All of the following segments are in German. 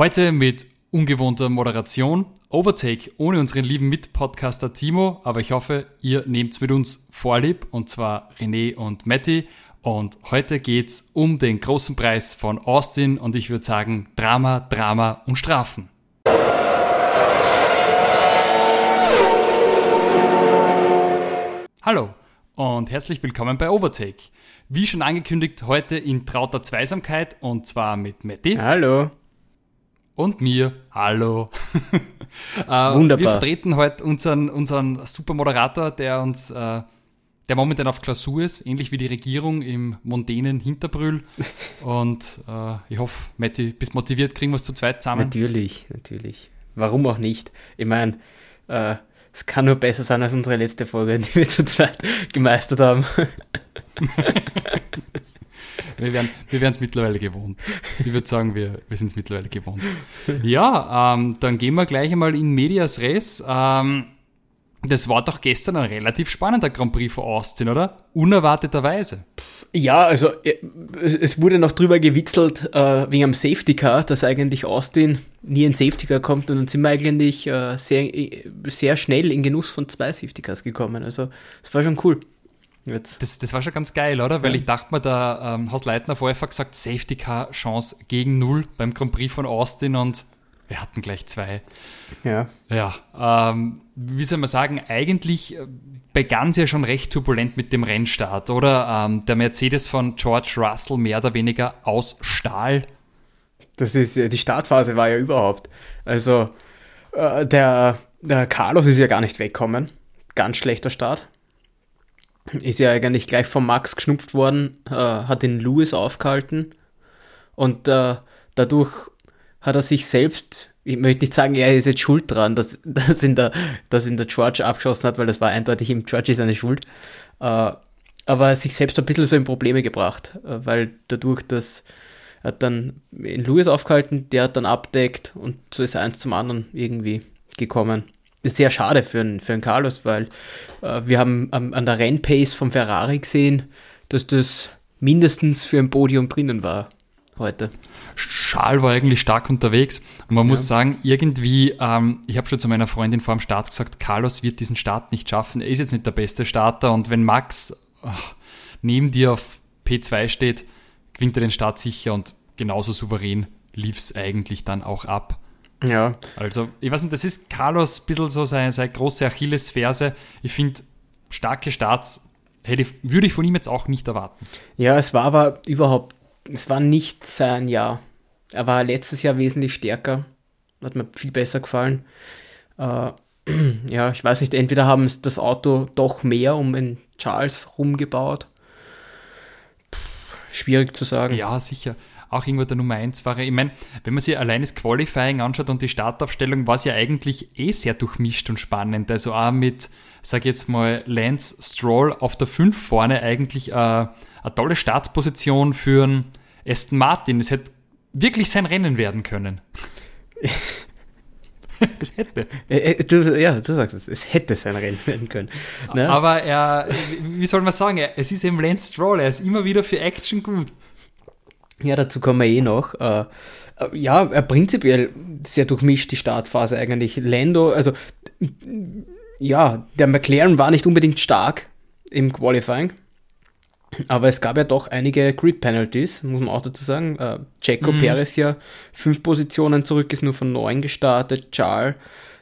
Heute mit ungewohnter Moderation, Overtake ohne unseren lieben Mitpodcaster Timo, aber ich hoffe, ihr nehmt mit uns Vorlieb, und zwar René und Matti. Und heute geht's um den großen Preis von Austin und ich würde sagen Drama, Drama und Strafen. Hallo und herzlich willkommen bei Overtake. Wie schon angekündigt, heute in trauter Zweisamkeit und zwar mit Matti. Hallo. Und mir. Hallo. äh, Wunderbar. Wir vertreten heute unseren, unseren super Moderator, der uns, äh, der momentan auf Klausur ist, ähnlich wie die Regierung im mondänen Hinterbrühl. Und äh, ich hoffe, Matti, bist motiviert, kriegen wir es zu zweit zusammen. Natürlich, natürlich. Warum auch nicht? Ich meine, äh, es kann nur besser sein als unsere letzte Folge, die wir zu zweit gemeistert haben. wir werden wir es mittlerweile gewohnt. Ich würde sagen, wir, wir sind es mittlerweile gewohnt. Ja, ähm, dann gehen wir gleich einmal in Medias Res. Ähm, das war doch gestern ein relativ spannender Grand Prix von Austin, oder? Unerwarteterweise. Ja, also äh, es wurde noch drüber gewitzelt äh, wegen am Safety Car, dass eigentlich Austin nie ein Safety Car kommt und dann sind wir eigentlich äh, sehr, äh, sehr schnell in Genuss von zwei Safety Cars gekommen. Also es war schon cool. Das, das war schon ganz geil, oder? Weil ja. ich dachte mir, der ähm, Haus Leitner vorher gesagt, Safety Car Chance gegen null beim Grand Prix von Austin und wir hatten gleich zwei. Ja. Ja, ähm, wie soll man sagen, eigentlich äh, begann es ja schon recht turbulent mit dem Rennstart, oder? Ähm, der Mercedes von George Russell mehr oder weniger aus Stahl. Das ist, die Startphase war ja überhaupt. Also, äh, der, der Carlos ist ja gar nicht weggekommen. Ganz schlechter Start. Ist ja eigentlich gleich vom Max geschnupft worden, äh, hat den Lewis aufgehalten und äh, dadurch hat er sich selbst, ich möchte nicht sagen, er ist jetzt schuld dran, dass, dass, in der, dass in der George abgeschossen hat, weil das war eindeutig im George seine Schuld. Äh, aber sich selbst ein bisschen so in Probleme gebracht, äh, weil dadurch, dass er dann in Lewis aufgehalten, der hat dann abdeckt und so ist eins zum anderen irgendwie gekommen. Ist sehr schade für einen, für einen Carlos, weil äh, wir haben an, an der Rennpace vom Ferrari gesehen, dass das mindestens für ein Podium drinnen war heute. Schal war eigentlich stark unterwegs. Und man ja. muss sagen, irgendwie, ähm, ich habe schon zu meiner Freundin vor dem Start gesagt, Carlos wird diesen Start nicht schaffen. Er ist jetzt nicht der beste Starter. Und wenn Max ach, neben dir auf P2 steht, gewinnt er den Start sicher und genauso souverän lief es eigentlich dann auch ab. Ja. Also, ich weiß nicht, das ist Carlos ein bisschen so seine, seine große Achillesferse. Ich finde, starke Starts hätte, würde ich von ihm jetzt auch nicht erwarten. Ja, es war aber überhaupt es war nicht sein Jahr. Er war letztes Jahr wesentlich stärker. Hat mir viel besser gefallen. Äh, ja, ich weiß nicht, entweder haben es das Auto doch mehr um den Charles rumgebaut. schwierig zu sagen. Ja, sicher. Auch irgendwo der Nummer 1 war. Ich meine, wenn man sich allein das Qualifying anschaut und die Startaufstellung, war es ja eigentlich eh sehr durchmischt und spannend. Also auch mit, sag jetzt mal, Lance Stroll auf der 5 vorne eigentlich äh, eine tolle Startposition für einen Aston Martin. Es hätte wirklich sein Rennen werden können. es hätte. Äh, äh, du, ja, du sagst es, es hätte sein Rennen werden können. Ne? Aber er, wie soll man sagen, es ist eben Lance Stroll, er ist immer wieder für Action gut. Ja, dazu kommen wir eh noch. Äh, ja, prinzipiell sehr durchmischt die Startphase eigentlich. Lando, also ja, der McLaren war nicht unbedingt stark im Qualifying. Aber es gab ja doch einige Grid-Penalties, muss man auch dazu sagen. Äh, Checo mhm. Perez ja fünf Positionen zurück, ist nur von neun gestartet. Charles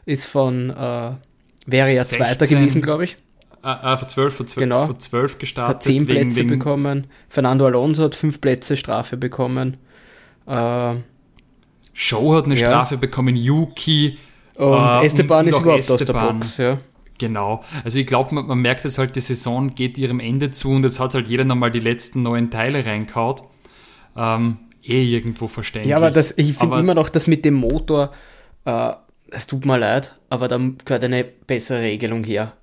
ist von, äh, wäre ja 16. Zweiter gewesen, glaube ich. Ah, ah, von 12, von 12, genau. von 12 gestartet. Hat zehn Plätze wegen, bekommen. Fernando Alonso hat fünf Plätze Strafe bekommen. Äh, Show hat eine ja. Strafe bekommen, Yuki. Und äh, Esteban und ist überhaupt Esteban. aus der Box, ja. Genau. Also ich glaube, man, man, merkt jetzt halt, die Saison geht ihrem Ende zu und jetzt hat halt jeder nochmal die letzten neuen Teile reinkaut. Ähm, eh irgendwo verständlich. Ja, aber das, ich finde immer noch, dass mit dem Motor, äh, es tut mir leid, aber da gehört eine bessere Regelung her.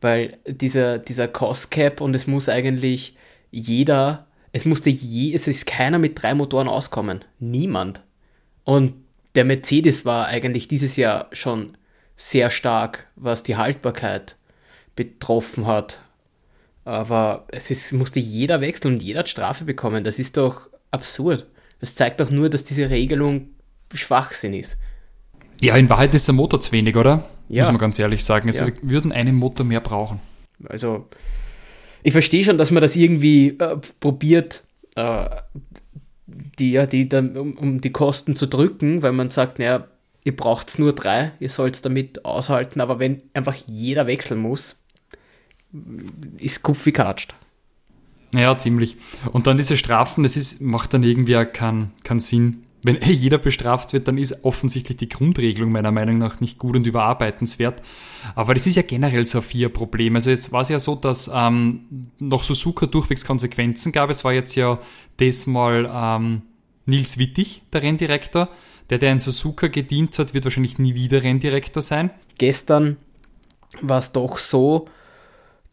Weil dieser, dieser Cost Cap und es muss eigentlich jeder, es musste je, es ist keiner mit drei Motoren auskommen. Niemand. Und der Mercedes war eigentlich dieses Jahr schon sehr stark, was die Haltbarkeit betroffen hat. Aber es ist, musste jeder wechseln und jeder hat Strafe bekommen. Das ist doch absurd. Das zeigt doch nur, dass diese Regelung Schwachsinn ist. Ja, in Wahrheit ist der Motor zu wenig, oder? Ja. Muss man ganz ehrlich sagen. Also Ja. wir würden einen Motor mehr brauchen. Also, ich verstehe schon, dass man das irgendwie äh, probiert, äh, die, ja, die um, um die Kosten zu drücken, weil man sagt, naja, ihr braucht nur drei, ihr sollt es damit aushalten, aber wenn einfach jeder wechseln muss, ist Kupfi katscht. Ja, ziemlich. Und dann diese Strafen, das ist, macht dann irgendwie auch keinen keinen Sinn. Wenn eh jeder bestraft wird, dann ist offensichtlich die Grundregelung meiner Meinung nach nicht gut und überarbeitenswert. Aber das ist ja generell so ein Vier-Problem. Also jetzt war es ja so, dass ähm, noch Suzuka durchwegs Konsequenzen gab. Es war jetzt ja diesmal ähm, Nils Wittig, der Renndirektor. Der, der in Suzuka gedient hat, wird wahrscheinlich nie wieder Renndirektor sein. Gestern war es doch so,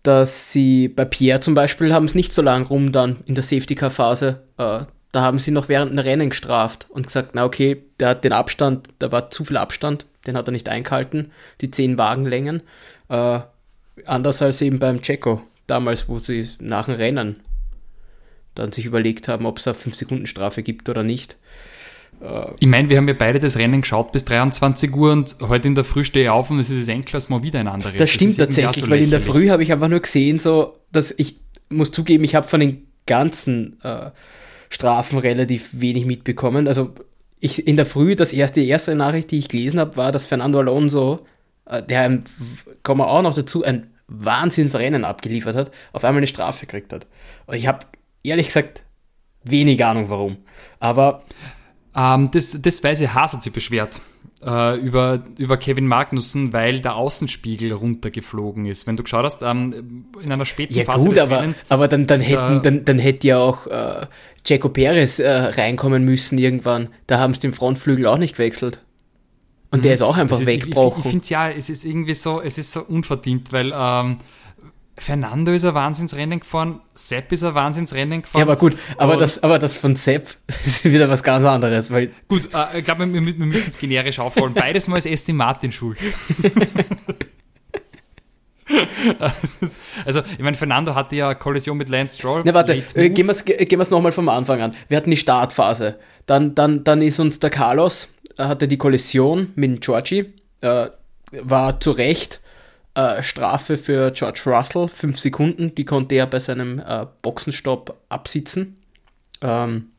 dass sie bei Pierre zum Beispiel haben es nicht so lang rum dann in der Safety-Car-Phase. Äh, da haben sie noch während dem Rennen gestraft und gesagt, na okay, der hat den Abstand, da war zu viel Abstand, den hat er nicht eingehalten, die 10 Wagenlängen. Äh, anders als eben beim Checo, damals, wo sie nach dem Rennen dann sich überlegt haben, ob es eine 5-Sekunden-Strafe gibt oder nicht. Ich meine, wir haben ja beide das Rennen geschaut bis 23 Uhr und heute in der Früh stehe ich auf und es ist das mal wieder ein anderes. Das stimmt auch tatsächlich, so weil in der. Früh habe ich einfach nur gesehen, so, dass ich muss zugeben, ich habe von den ganzen äh, Strafen relativ wenig mitbekommen. Also ich in der Früh, das erste, die erste Nachricht, die ich gelesen habe, war, dass Fernando Alonso, äh, der ein, kommen wir auch noch dazu, ein Wahnsinnsrennen abgeliefert hat, auf einmal eine Strafe gekriegt hat. Und ich habe ehrlich gesagt wenig Ahnung warum. Aber Ähm, das, das ich, Haas hat sich beschwert äh, über, über Kevin Magnussen, weil der Außenspiegel runtergeflogen ist. Wenn du geschaut hast, ähm, in einer späten Ja Phase gut, des aber, Rennens, aber dann, dann, hätten, da- dann, dann hätte ja auch äh, Checo Perez äh, reinkommen müssen irgendwann. Da haben sie den Frontflügel auch nicht gewechselt. Und der ist auch einfach Mhm. es ist, ich, ich, ich weggebrochen. finde ja, es ist irgendwie so, es ist so unverdient, weil ähm, Fernando ist ein Wahnsinnsrennen gefahren, Sepp ist ein Wahnsinnsrennen gefahren. Ja, aber gut, aber Und- das, aber das von Sepp ist wieder was ganz anderes, weil Gut, äh, ich glaube, wir, wir müssen es generisch aufholen. Beides mal ist Aston Martin schuld. Ist- also, ich meine, Fernando hatte ja Kollision mit Lance Stroll. Na warte, Late äh, gehen wir es gehen wir's nochmal vom Anfang an. Wir hatten die Startphase. Dann, dann, dann ist uns der Carlos, er hatte die Kollision mit dem Georgie, äh, war zu Recht äh, Strafe für George Russell, fünf Sekunden, die konnte er bei seinem äh, Boxenstopp absitzen. Ähm,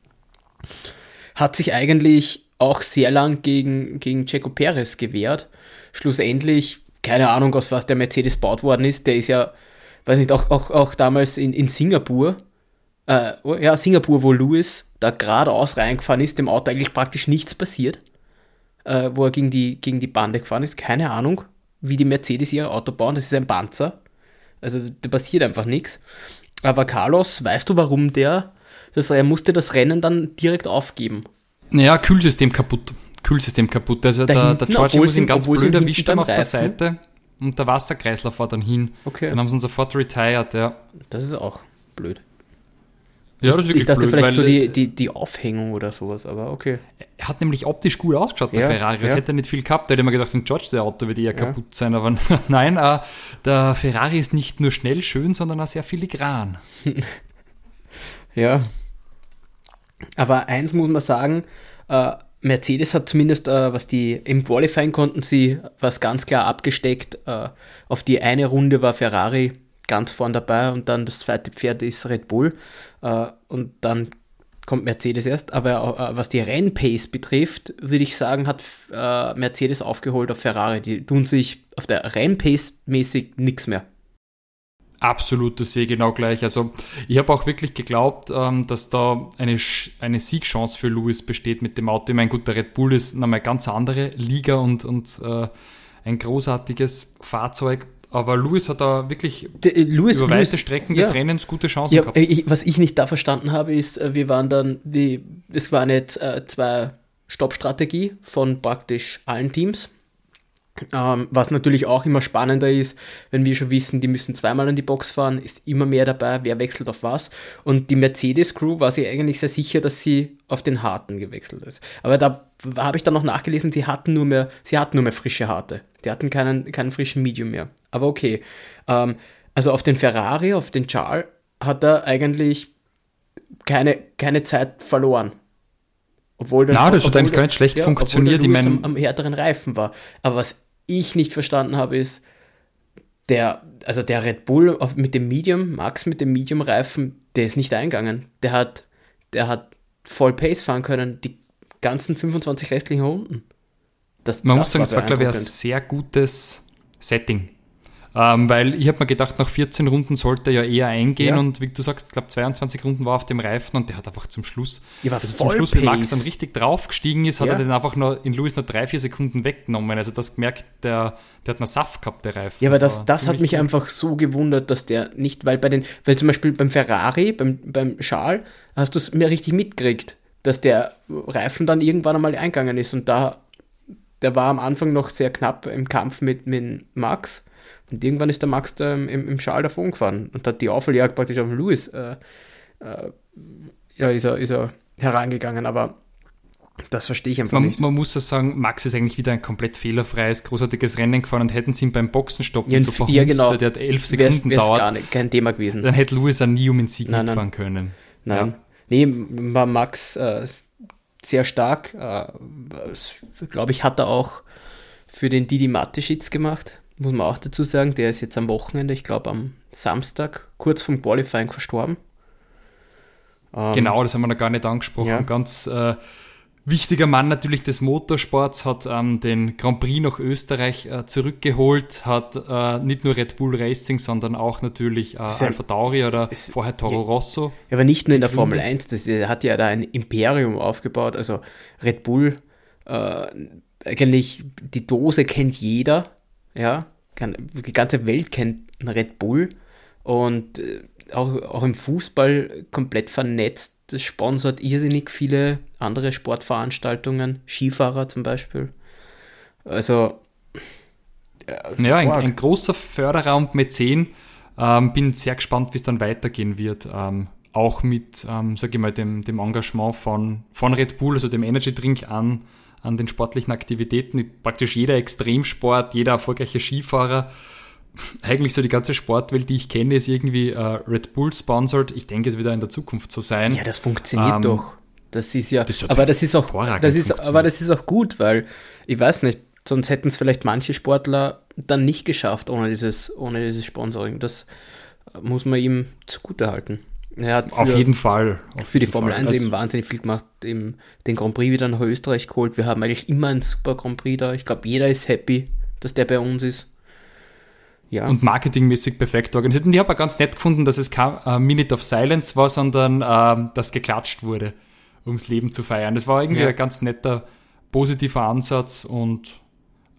hat sich eigentlich auch sehr lang gegen, gegen Checo Perez gewehrt. Schlussendlich, keine Ahnung, aus was der Mercedes baut worden ist, der ist ja, weiß nicht, auch, auch, auch damals in, in Singapur, äh, ja, Singapur, wo Lewis da geradeaus reingefahren ist, dem Auto eigentlich praktisch nichts passiert, äh, wo er gegen die, gegen die Bande gefahren ist. Keine Ahnung, wie die Mercedes ihr Auto bauen, das ist ein Panzer. Also da passiert einfach nichts. Aber Carlos, weißt du, warum der, das, er musste das Rennen dann direkt aufgeben? Naja, Kühlsystem kaputt. Kühlsystem kaputt. Also Da der, hinten, der George muss ihn ganz blöd erwischt haben auf der Seite und der Wasserkreislauf war dann hin. Okay. Dann haben sie ihn sofort retired, ja. Das ist auch blöd. Ja, das ist ich dachte blöd, vielleicht so die, äh, die, die Aufhängung oder sowas, aber okay. Er hat nämlich optisch gut ausgeschaut, der Ja, Ferrari. Das ja. hätte er nicht viel gehabt. Da hätte man gedacht, ein George, der Auto wird eher kaputt sein. Aber nein, äh, der Ferrari ist nicht nur schnell schön, sondern auch sehr filigran. Ja. Aber eins muss man sagen, äh, Mercedes hat zumindest, äh, was die im Qualifying konnten sie was ganz klar abgesteckt. Äh, auf die eine Runde war Ferrari ganz vorn dabei und dann das zweite Pferd ist Red Bull. Äh, und dann kommt Mercedes erst. Aber äh, was die Rennpace betrifft, würde ich sagen, hat äh, Mercedes aufgeholt auf Ferrari. Die tun sich auf der Rennpace mäßig nichts mehr. Absolut, das sehe ich genau gleich. Also ich habe auch wirklich geglaubt, ähm, dass da eine, Sch- eine Siegchance für Lewis besteht mit dem Auto. Ich meine, gut, der Red Bull ist nochmal ganz andere Liga und, und äh, ein großartiges Fahrzeug. Aber Lewis hat da wirklich Der, äh, Lewis, über Lewis- weite Strecken ja. des Rennens gute Chancen Ja, gehabt. äh, ich, was ich nicht da verstanden habe, ist, äh, wir waren dann, die, es war eine äh, zwei Stoppstrategie von praktisch allen Teams. Ähm, was natürlich auch immer spannender ist, wenn wir schon wissen, die müssen zweimal in die Box fahren, ist immer mehr dabei, wer wechselt auf was. Und die Mercedes-Crew war sich eigentlich sehr sicher, dass sie auf den harten gewechselt ist. Aber da habe ich dann noch nachgelesen, sie hatten nur mehr, sie hatten nur mehr frische harte. Die hatten keinen, keinen frischen Medium mehr. Aber okay. Ähm, also auf den Ferrari, auf den Charles hat er eigentlich keine, keine Zeit verloren. Obwohl das, Na, das hat eigentlich gar nicht schlecht ja, funktioniert. Ich mein, am, am härteren Reifen war. Aber was ich nicht verstanden habe, ist, der, also der Red Bull mit dem Medium, Max mit dem Medium-Reifen, der ist nicht eingegangen. Der hat, der hat voll Pace fahren können, die ganzen 25 restlichen Runden. Das, Man das muss sagen, es war, glaube ich, ein sehr gutes Setting. Ähm, weil ich habe mir gedacht, nach 14 Runden sollte er ja eher eingehen ja. und wie du sagst, ich glaube 22 Runden war auf dem Reifen und der hat einfach zum Schluss, ja, also zum Schluss, wie Max dann richtig draufgestiegen ist, hat ja. er den einfach nur in Lewis nur drei, vier Sekunden weggenommen. Also das gemerkt, der, der hat noch Saft gehabt, der Reifen. Ja, aber das, das, das hat mich gut. einfach so gewundert, dass der nicht, weil bei den, weil zum Beispiel beim Ferrari, beim, beim Schal, hast du es mir richtig mitgekriegt, dass der Reifen dann irgendwann einmal eingegangen ist und da, der war am Anfang noch sehr knapp im Kampf mit, mit Max und irgendwann ist der Max da im, im Schal davon gefahren und hat die Aufholjagd praktisch auf den Lewis äh, äh, ja, ist er, ist er herangegangen, aber das verstehe ich einfach man, nicht. Man muss ja sagen, Max ist eigentlich wieder ein komplett fehlerfreies, großartiges Rennen gefahren und hätten sie ihn beim Boxenstoppen ja, so verhunzt, ja, genau. der hat elf Sekunden wär's, wär's dauert. Gar nicht, kein Thema gewesen. Dann hätte Lewis auch nie um den Sieg nein, mitfahren nein. können. Nein. Ja. Nee, war Max äh, sehr stark. Äh, Glaube ich, hat er auch für den Didi Mateschitz gemacht muss man auch dazu sagen, der ist jetzt am Wochenende, ich glaube am Samstag, kurz vom Qualifying verstorben. Ähm, genau, das haben wir noch gar nicht angesprochen. Ja. Ganz äh, wichtiger Mann natürlich des Motorsports, hat ähm, den Grand Prix nach Österreich äh, zurückgeholt, hat äh, nicht nur Red Bull Racing, sondern auch natürlich äh, Alpha Tauri oder vorher Toro Rosso. Ja, aber nicht nur in der Formel 1, das, hat ja da ein Imperium aufgebaut, also Red Bull, äh, eigentlich die Dose kennt jeder, ja, die ganze Welt kennt Red Bull und äh, auch, auch im Fußball komplett vernetzt. Das sponsert irrsinnig viele andere Sportveranstaltungen, Skifahrer zum Beispiel. Also. Äh, ja, ein, ein, großer Förderraum Mäzen. Ähm, bin sehr gespannt, wie es dann weitergehen wird. Ähm, auch mit, ähm, sage ich mal, dem, dem Engagement von, von Red Bull, also dem Energy Drink an an den sportlichen Aktivitäten. Praktisch jeder Extremsport, jeder erfolgreiche Skifahrer, eigentlich so die ganze Sportwelt, die ich kenne, ist irgendwie äh, Red Bull sponsored. Ich denke, es wird in der Zukunft so sein. Ja, das funktioniert ähm, doch. Das ist ja, das aber das ist auch, das ist, aber das ist auch gut, weil ich weiß nicht, sonst hätten es vielleicht manche Sportler dann nicht geschafft ohne dieses, ohne dieses Sponsoring. Das muss man ihm zugute hat für, auf jeden Fall. Auf für die Formel Fall. 1 also, eben wahnsinnig viel gemacht, eben den Grand Prix wieder nach Österreich geholt. Wir haben eigentlich immer einen super Grand Prix da. Ich glaube, jeder ist happy, dass der bei uns ist. Ja. Und marketingmäßig perfekt organisiert. Und ich habe auch ganz nett gefunden, dass es kein äh, Minute of Silence war, sondern äh, dass geklatscht wurde, ums Leben zu feiern. Das war irgendwie ja. ein ganz netter, positiver Ansatz und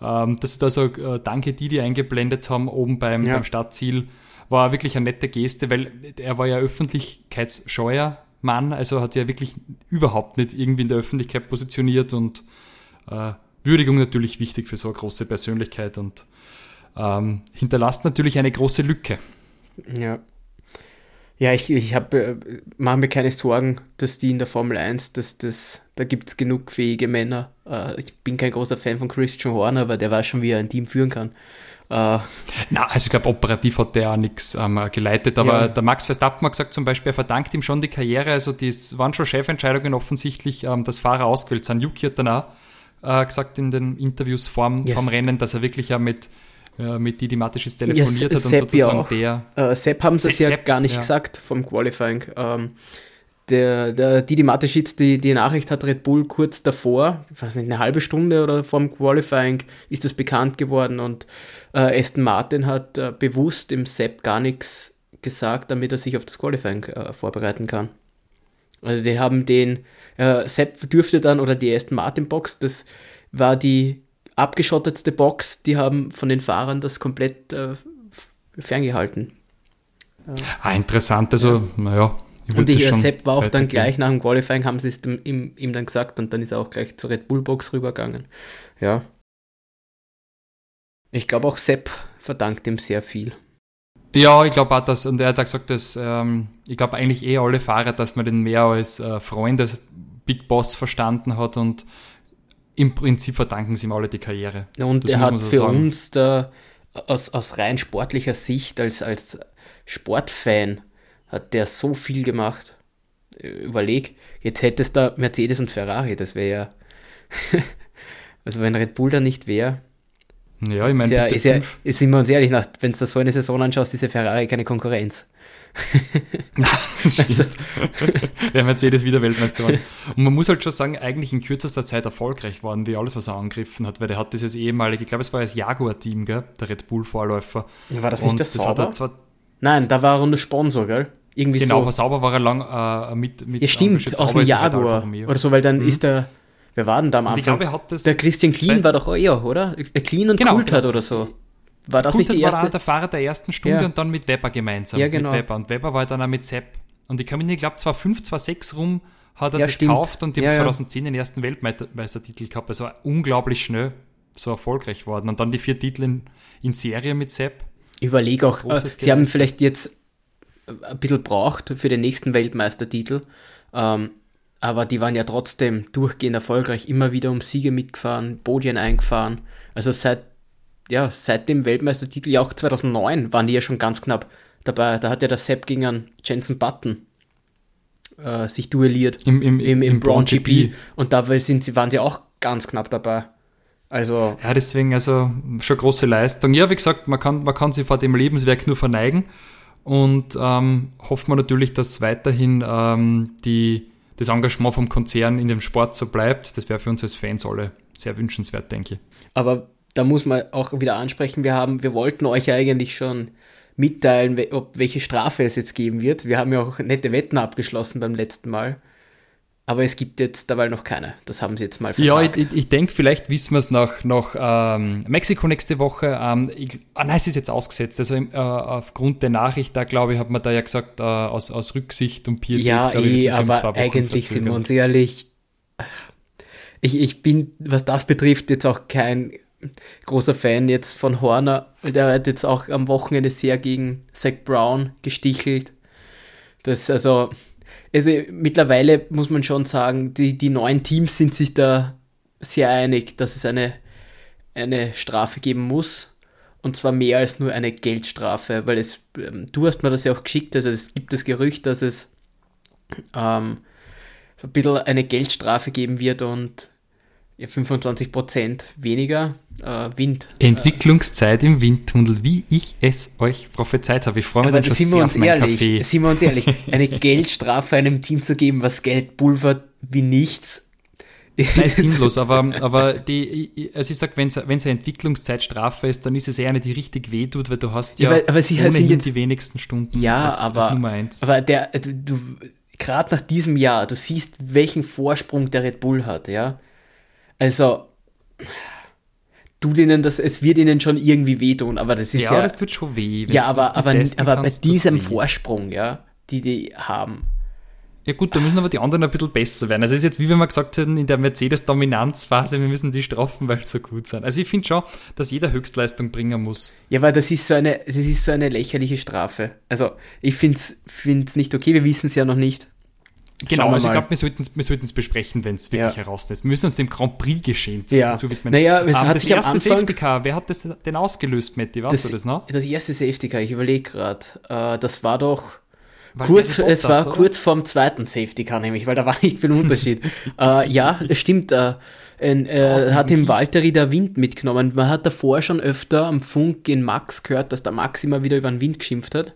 ähm, dass da so äh, Danke, die die eingeblendet haben, oben beim, ja. beim Startziel war wirklich eine nette Geste, weil er war ja öffentlichkeitsscheuer Mann, also hat sich ja wirklich überhaupt nicht irgendwie in der Öffentlichkeit positioniert und äh, Würdigung natürlich wichtig für so eine große Persönlichkeit und ähm, hinterlasst natürlich eine große Lücke. Ja. Ja, ich, ich habe, äh, mache mir keine Sorgen, dass die in der Formel 1, dass das, da gibt es genug fähige Männer. Äh, ich bin kein großer Fan von Christian Horner, aber der weiß schon, wie er ein Team führen kann. Äh, Na, also ich glaube, operativ hat der auch nichts ähm, geleitet, aber ja. der Max Verstappen hat gesagt zum Beispiel, er verdankt ihm schon die Karriere, also das waren schon Chefentscheidungen offensichtlich, ähm, dass Fahrer ausgewählt sind. Yuki hat dann auch äh, gesagt in den Interviews vorm, yes. vorm Rennen, dass er wirklich ja mit äh, mit Didi Matischis telefoniert ja, hat und Sepp sozusagen ja der. Äh, Sepp haben sie es ja gar nicht ja. gesagt vom Qualifying. Ähm, der, der Didi Mateschitz, die, die Nachricht hat Red Bull kurz davor, ich weiß nicht, eine halbe Stunde oder vor dem Qualifying ist das bekannt geworden und äh, Aston Martin hat äh, bewusst dem Sepp gar nichts gesagt, damit er sich auf das Qualifying äh, vorbereiten kann. Also die haben den, äh, Sepp dürfte dann, oder die Aston Martin Box, das war die abgeschottetste Box, die haben von den Fahrern das komplett äh, ferngehalten. Ah, interessant, also, ja. naja, und die Sepp war auch dann gleich nach dem Qualifying, haben sie es ihm, ihm, dann gesagt und dann ist er auch gleich zur Red Bull Box rübergegangen. Ja. Ich glaube auch Sepp verdankt ihm sehr viel. Ja, ich glaube auch, dass, und er hat auch gesagt, dass, ähm, ich glaube eigentlich eh alle Fahrer, dass man den mehr als äh, Freund, als Big Boss verstanden hat und im Prinzip verdanken sie ihm alle die Karriere. Und das er hat so für sagen. uns da aus, aus rein sportlicher Sicht als, als Sportfan hat der so viel gemacht. überleg, jetzt hättest du Mercedes und Ferrari, das wäre ja. also wenn Red Bull da nicht wäre. Ja, ich meine, ist ja, ist ja, ist, sind wir uns ehrlich, wenn du so eine Saison anschaust, ist ja Ferrari keine Konkurrenz. also. Der Mercedes wieder Weltmeister war. Und man muss halt schon sagen, eigentlich in kürzester Zeit erfolgreich worden, wie alles, was er angegriffen hat, weil er hat dieses ehemalige, ich glaube, es war das Jaguar-Team, der Red Bull-Vorläufer. War das nicht Und das Sauber? Zwar, Nein, da war er nur Sponsor, gell? Irgendwie genau, so. aber Sauber war er lang äh, mit, mit. Ja, stimmt, aus dem Jaguar. Oder so, weil dann mhm. ist der. Wer war denn da am Anfang? Ich glaube, er hat das der Christian Clean war doch eher, oder? Clean und genau, Coulthard oder so. War das Coulthard nicht die erste? war der Fahrer der ersten Stunde ja. und dann mit Weber gemeinsam. Ja, genau. Mit Weber. Und Weber war dann auch mit Sepp. Und ich kann mich nicht, ich glaube, 2005, 2006 rum hat er ja, das stimmt. gekauft und die ja, haben 2010 den ersten Weltmeistertitel gehabt. Also unglaublich schnell so erfolgreich worden. Und dann die vier Titel in, in Serie mit Sepp. Überleg auch, äh, sie haben vielleicht jetzt ein bisschen braucht für den nächsten Weltmeistertitel. Ähm, aber die waren ja trotzdem durchgehend erfolgreich, immer wieder um Siege mitgefahren, Podien eingefahren. Also seit, ja, seit dem Weltmeistertitel, ja auch 2009, waren die ja schon ganz knapp dabei. Da hat ja der Sepp gegen einen Jensen Button äh, sich duelliert im, im, im, im, im Brown GP. GP. Und dabei sind sie, waren sie auch ganz knapp dabei. Also. Ja, deswegen, also schon große Leistung. Ja, wie gesagt, man kann, man kann sich vor dem Lebenswerk nur verneigen und ähm, hoffen wir natürlich, dass weiterhin ähm, die, das Engagement vom Konzern in dem Sport so bleibt. Das wäre für uns als Fans alle sehr wünschenswert, denke ich. Aber da muss man auch wieder ansprechen, wir haben, wir wollten euch eigentlich schon mitteilen, ob welche Strafe es jetzt geben wird. Wir haben ja auch nette Wetten abgeschlossen beim letzten Mal. Aber es gibt jetzt dabei noch keine. Das haben sie jetzt mal vertagt. Ja, ich, ich denke, vielleicht wissen wir es nach, nach ähm, Mexiko nächste Woche. Ähm, ich, ah, nein, es ist jetzt ausgesetzt. Also äh, aufgrund der Nachricht, da glaube ich, hat man da ja gesagt, äh, aus, aus Rücksicht und Pietät. Ja, eh, aber eigentlich sind wir uns ehrlich. Ich, ich bin, was das betrifft, jetzt auch kein großer Fan jetzt von Horner. Der hat jetzt auch am Wochenende sehr gegen Zach Brown gestichelt. Das also also mittlerweile muss man schon sagen, die, die neuen Teams sind sich da sehr einig, dass es eine, eine Strafe geben muss. Und zwar mehr als nur eine Geldstrafe, weil es, ähm, du hast mir das ja auch geschickt, also es gibt das Gerücht, dass es ähm, so ein bisschen eine Geldstrafe geben wird und ja, 25% weniger äh, Wind. Entwicklungszeit im Windtunnel, wie ich es euch prophezeit habe. Ich freue mich dann schon sehr auf meinen Kaffee. Sind wir uns ehrlich, eine Geldstrafe einem Team zu geben, was Geld pulvert wie nichts. Nein, sinnlos, aber, aber die, also ich sag, wenn es eine Entwicklungszeitstrafe ist, dann ist es eher eine, die richtig wehtut, weil du hast ja, ja aber, aber sie ohnehin jetzt, die wenigsten Stunden ja, als, aber, als Nummer eins. Aber der, du, gerade nach diesem Jahr, du siehst, welchen Vorsprung der Red Bull hat, ja. Also, tut ihnen das, es wird ihnen schon irgendwie wehtun, aber das ist ja. Ja, das tut schon weh. Ja, aber, aber, aber bei diesem Vorsprung, ja, die die haben. Ja gut, da müssen aber die anderen ein bisschen besser werden. Also es ist jetzt, wie wir mal gesagt haben, in der Mercedes-Dominanzphase, wir müssen die straffen, weil sie so gut sind. Also ich finde schon, dass jeder Höchstleistung bringen muss. Ja, weil das ist so eine, das ist so eine lächerliche Strafe. Also ich finde es nicht okay, wir wissen es ja noch nicht. Genau, also ich glaube, wir sollten es wir besprechen, wenn es wirklich ja. heraus ist. Wir müssen uns dem Grand Prix-Geschehen zu, ja. Naja, es um, ähm, hat das sich erste am Anfang, Safety Car, wer hat das denn ausgelöst, Matti? Weißt das, du das noch? Das erste Safety Car, ich überlege gerade, äh, das war doch war kurz, Bottas, es war oder? kurz vorm zweiten Safety Car nämlich, weil da war nicht viel Unterschied. äh, ja, es stimmt, äh, ein, äh, hat im Walteri der Wind mitgenommen. Man hat davor schon öfter am Funk in Max gehört, dass der Max immer wieder über den Wind geschimpft hat.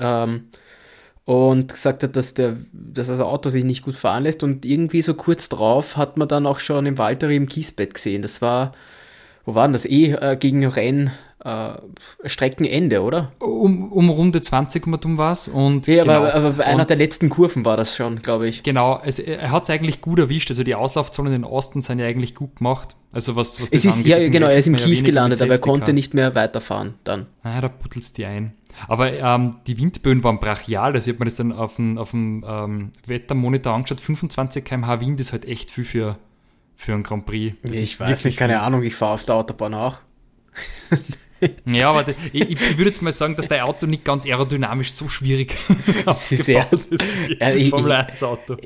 Ähm, und gesagt hat, dass, der, dass das Auto sich nicht gut fahren lässt. Und irgendwie so kurz drauf hat man dann auch schon im Walter im Kiesbett gesehen. Das war, wo war denn das? Eh äh, gegen Renn. Äh, Streckenende, oder? Um, um Runde 20 um was und Ja, genau, aber, aber bei einer der letzten Kurven war das schon, glaube ich. Genau, also er hat es eigentlich gut erwischt. Also die Auslaufzonen in den Osten sind ja eigentlich gut gemacht. Also was, was das es ist, angeht, Ja, genau, er ist im Kies gelandet, aber er konnte nicht mehr weiterfahren dann. Ah, da puttelst die ein. Aber ähm, die Windböen waren brachial, also ich habe mir das dann auf dem, auf dem ähm, Wettermonitor angeschaut. 25 km/h Wind ist halt echt viel für, für einen Grand Prix. Das ich weiß nicht, keine viel. Ahnung, ich fahre auf der Autobahn auch. ja, aber ich, ich, würde jetzt mal sagen, dass dein Auto nicht ganz aerodynamisch so schwierig aufgebaut ist wie ich, Formel 1 Auto.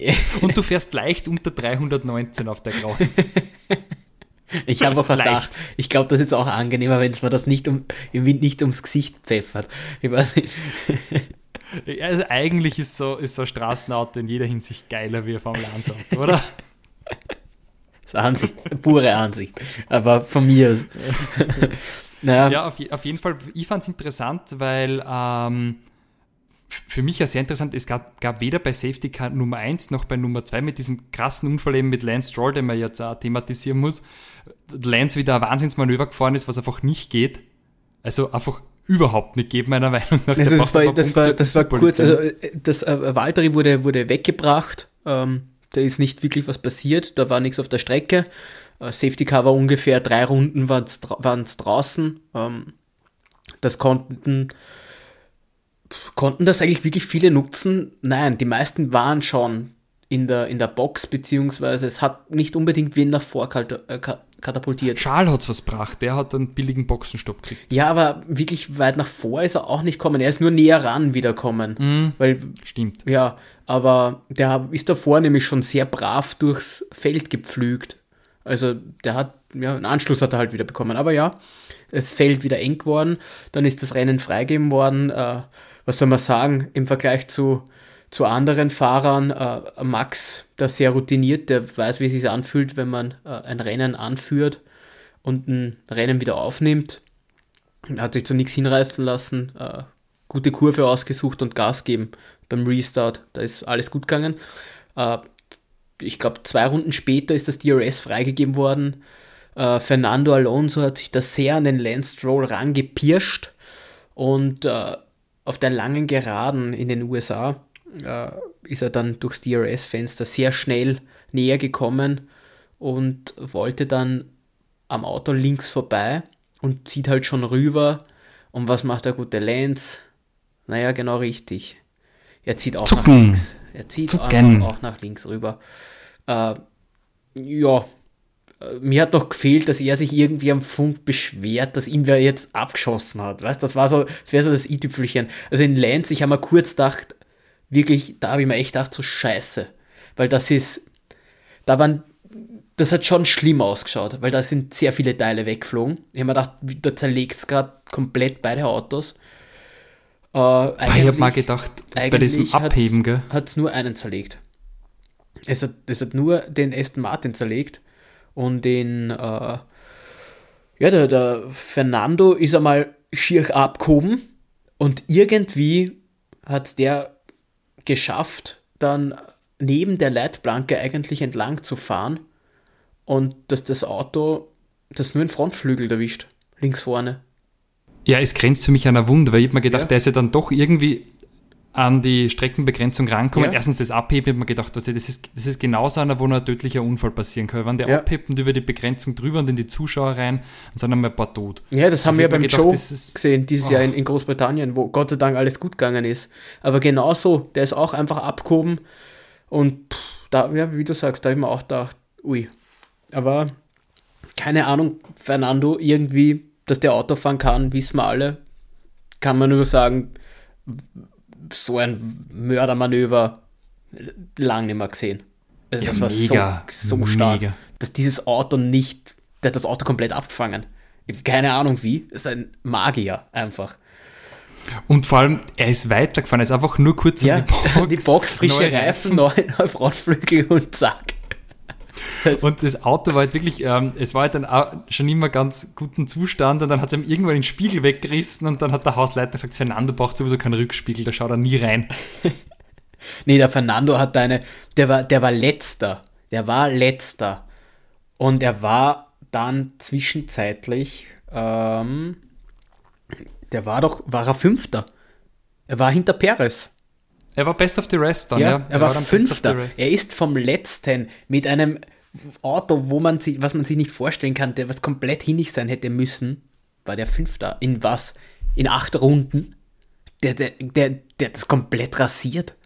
Und du fährst leicht unter 319 auf der Grauen. Ich habe auch gedacht, ich glaube, das ist auch angenehmer, wenn es mir das nicht um, im Wind nicht ums Gesicht pfeffert. Also eigentlich ist so, ist so ein Straßenauto in jeder Hinsicht geiler wie ein Formel 1 Auto, oder? Das ist Ansicht, pure Ansicht. Aber von mir aus. naja. Ja, auf, auf, jeden Fall, ich fand es interessant, weil ähm, für mich ja sehr interessant, es gab, gab weder bei Safety Car Nummer 1 noch bei Nummer 2 mit diesem krassen Unfall eben mit Lance Stroll, den man jetzt auch thematisieren muss, Lance wieder ein Wahnsinnsmanöver gefahren ist, was einfach nicht geht. Also einfach überhaupt nicht geht, meiner Meinung nach. Also das, war, das, war, das war kurz, also äh, das äh, Valtteri wurde, wurde weggebracht, ähm, da ist nicht wirklich was passiert, da war nichts auf der Strecke. Äh, Safety Car war ungefähr drei Runden waren es draußen. Ähm, das konnten Konnten das eigentlich wirklich viele nutzen? Nein, die meisten waren schon in der, in der Box, beziehungsweise es hat nicht unbedingt wen nach vor äh, katapultiert. Charles hat es was gebracht, der hat einen billigen Boxenstopp gekriegt. Ja, aber wirklich weit nach vor ist er auch nicht kommen. Er ist nur näher ran wiederkommen. Mhm, weil, stimmt. Ja, aber der ist davor nämlich schon sehr brav durchs Feld gepflügt. Also der hat, ja, einen Anschluss hat er halt wieder bekommen. Aber ja, es Feld wieder eng geworden. Dann ist das Rennen freigegeben worden. Äh, was soll man sagen, im Vergleich zu, zu anderen Fahrern, äh, Max, der sehr routiniert, der weiß, wie es sich anfühlt, wenn man äh, ein Rennen anführt und ein Rennen wieder aufnimmt. Hat sich zu nichts hinreißen lassen, äh, gute Kurve ausgesucht und Gas geben beim Restart. Da ist alles gut gegangen. Äh, ich glaube, zwei Runden später ist das DRS freigegeben worden. Äh, Fernando Alonso hat sich da sehr an den Lance Stroll rangepirscht und äh, auf der langen Geraden in den USA äh, ist er dann durchs DRS-Fenster sehr schnell näher gekommen und wollte dann am Auto links vorbei und zieht halt schon rüber. Und was macht der gute Lance? Naja, genau richtig. Er zieht auch Zucken. nach links. Er zieht auch nach links rüber. Äh, ja, mir hat noch gefehlt, dass er sich irgendwie am Funk beschwert, dass ihn wer jetzt abgeschossen hat. Weißt das war so, das wäre so das i-Tüpfelchen. Also in Lance, ich habe mir kurz gedacht, wirklich, da habe ich mir echt gedacht, so scheiße. Weil das ist, da waren, das hat schon schlimm ausgeschaut, weil da sind sehr viele Teile weggeflogen. Ich habe mir gedacht, da zerlegt es gerade komplett beide Autos. Äh, ich habe mal gedacht, bei diesem Abheben, gell? Hat es nur einen zerlegt. Es hat, es hat nur den Aston Martin zerlegt und den, äh, ja, der, der Fernando ist einmal schier abgehoben und irgendwie hat der geschafft, dann neben der Leitplanke eigentlich entlang zu fahren und dass das Auto das nur den Frontflügel erwischt, links vorne. Ja, es grenzt für mich an einer Wunde, weil ich habe mir gedacht, ja. der ist ja dann doch irgendwie an die Streckenbegrenzung rankommen. Ja. Erstens das Abheben, ich habe mir gedacht, das ist, das ist genauso einer, wo noch ein tödlicher Unfall passieren kann. Wenn der ja. abhebt und über die Begrenzung drüber und in die Zuschauer rein, dann sind einmal ein paar tot. Ja, das haben also wir beim gedacht, Joe gesehen, dieses oh. Jahr in, in, Großbritannien, wo Gott sei Dank alles gut gegangen ist. Aber genauso, der ist auch einfach abgehoben und pff, da, ja, wie du sagst, da habe ich mir auch gedacht, ui. Aber keine Ahnung, Fernando, irgendwie, dass der Auto fahren kann, wissen wir alle. Kann man nur sagen, so ein Mördermanöver lang nicht mehr gesehen. Also ja, das war mega, so, so stark, mega. dass dieses Auto nicht, der hat das Auto komplett abgefangen. Keine Ahnung wie, ist ein Magier einfach. Und vor allem, er ist weitergefahren, er ist einfach nur kurz ja, in die Box. Die Box, frische Reifen, neuneinhalb Radflügel und zack. Und das Auto war halt wirklich, ähm, es war halt dann auch schon immer ganz guten Zustand und dann hat es ihm irgendwann den Spiegel weggerissen und dann hat der Hausleiter gesagt, Fernando braucht sowieso keinen Rückspiegel, da schaut er nie rein. nee, der Fernando hat eine, der war, der war letzter, der war letzter und er war dann zwischenzeitlich, ähm, der war doch, war er Fünfter. Er war hinter Perez. Er war Best of the Rest dann, ja. ja. Er, er, war, war Fünfter. Er ist vom Letzten mit einem Auto, wo man sich, was man sich nicht vorstellen kann, der was komplett hinnig sein hätte müssen, war der Fünfter. In was? In acht Runden? Der, der, der, der hat das komplett rasiert.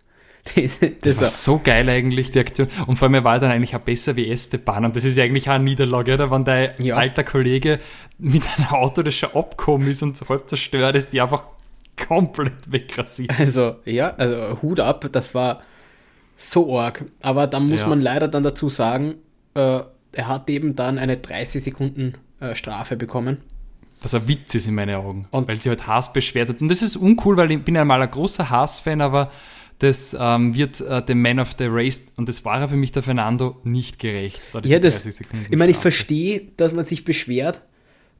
das, das war so geil eigentlich, die Aktion. Und vor allem, er war dann eigentlich auch besser wie Esteban. Und das ist ja eigentlich auch eine Niederlage, oder? Wenn dein ja. alter Kollege mit einem Auto, das schon abgekommen ist und so halb zerstört ist, die einfach komplett wegrasiert. Also, ja, also Hut ab, das war so arg. Aber da muss ja. man leider dann dazu sagen, äh, er hat eben dann eine 30 Sekunden äh, Strafe bekommen. was ein Witz ist in meinen Augen. Und weil sie halt Haas beschwert hat. Und das ist uncool, weil ich bin ja mal ein großer Haas-Fan, aber das ähm, wird äh, dem Man of the Race, und das war ja für mich der Fernando, nicht gerecht. Da Ja, das, ich meine, ich verstehe, dass man sich beschwert,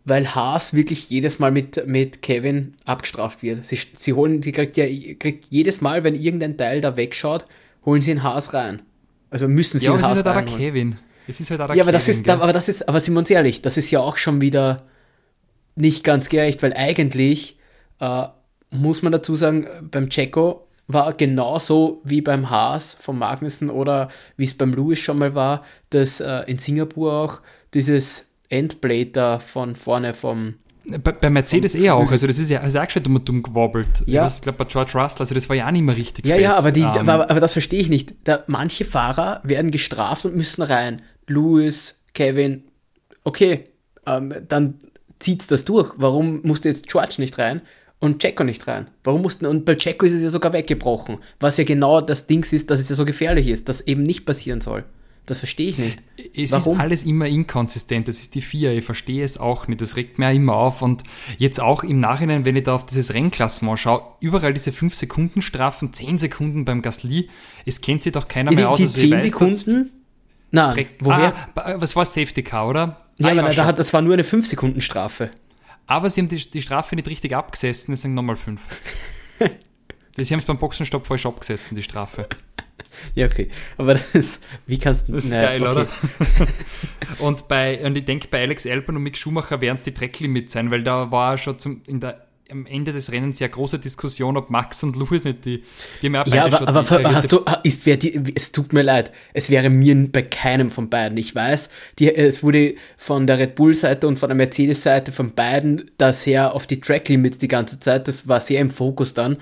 weil Haas wirklich jedes Mal mit, mit Kevin abgestraft wird. Sie, sie holen, sie kriegt ja kriegt jedes Mal, wenn irgendein Teil da wegschaut, holen sie in Haas rein. Also müssen sie ja, in aber Haas es ist halt auch der reinholen. Kevin. Es ist halt Ja, aber Kevin, das ist, gell? aber das ist, aber sind wir uns ehrlich, das ist ja auch schon wieder nicht ganz gerecht, weil eigentlich äh, muss man dazu sagen, beim Checo war genauso wie beim Haas von Magnussen oder wie es beim Lewis schon mal war, dass äh, in Singapur auch dieses Endblade da von vorne vom Bei, bei Mercedes eh auch, also das ist ja also auch schon dumm, dumm gewobbelt. Ja. Ich glaube bei George Russell, also das war ja auch nicht mehr richtig Ja, fest. ja, aber, die, Ähm, aber, aber das verstehe ich nicht. Da, manche Fahrer werden gestraft und müssen rein. Lewis, Kevin, okay, ähm, dann zieht's das durch. Warum musste jetzt George nicht rein und Checo nicht rein? Warum mussten, und bei Checo ist es ja sogar weggebrochen, was ja genau das Ding ist, dass es ja so gefährlich ist, dass eben nicht passieren soll. Das verstehe ich nicht. Es Warum? ist alles immer inkonsistent. Das ist die FIA. Ich verstehe es auch nicht. Das regt mir auch immer auf. Und jetzt auch im Nachhinein, wenn ich da auf dieses Rennklassement schaue, überall diese 5-Sekunden-Strafen, 10 Sekunden beim Gasly. Es kennt sich doch keiner Die, mehr aus. die Also ich 10 weiß, Sekunden? Nein, woher? Ah, was war Safety Car, oder? ja, Ah, aber war da hat, das war nur eine 5-Sekunden-Strafe. Aber sie haben die, die Strafe nicht richtig abgesessen, deswegen nochmal 5. Sie haben es beim Boxenstopp falsch abgesessen, die Strafe. Ja, okay. Aber das, wie kannst du. Das ist naja, geil, okay. oder? und, bei, und ich denke, bei Alex Albon und Mick Schumacher werden es die Tracklimits sein, weil da war schon zum, in der, am Ende des Rennens ja große Diskussion, ob Max und Lewis nicht die, die haben ja, auch Ja, beide aber, schon aber die hast du, ist wer die, es tut mir leid, es wäre mir bei keinem von beiden. Ich weiß, die, es wurde von der Red Bull-Seite und von der Mercedes-Seite von beiden da sehr auf die Track-Limits die ganze Zeit, das war sehr im Fokus dann,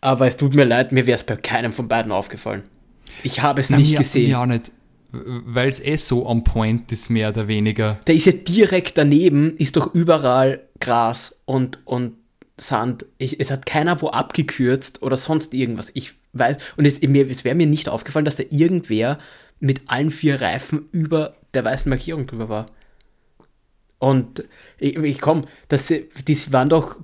aber es tut mir leid, mir wäre es bei keinem von beiden aufgefallen. Ich habe es Na, nicht mir, gesehen. Auch nicht, weil es eh so on point ist, mehr oder weniger. Da ist ja direkt daneben, ist doch überall Gras und, und Sand. Ich, es hat keiner wo abgekürzt oder sonst irgendwas. Ich weiß, und es, mir, es wäre mir nicht aufgefallen, dass da irgendwer mit allen vier Reifen über der weißen Markierung drüber war. Und ich, ich komm, das, die waren doch,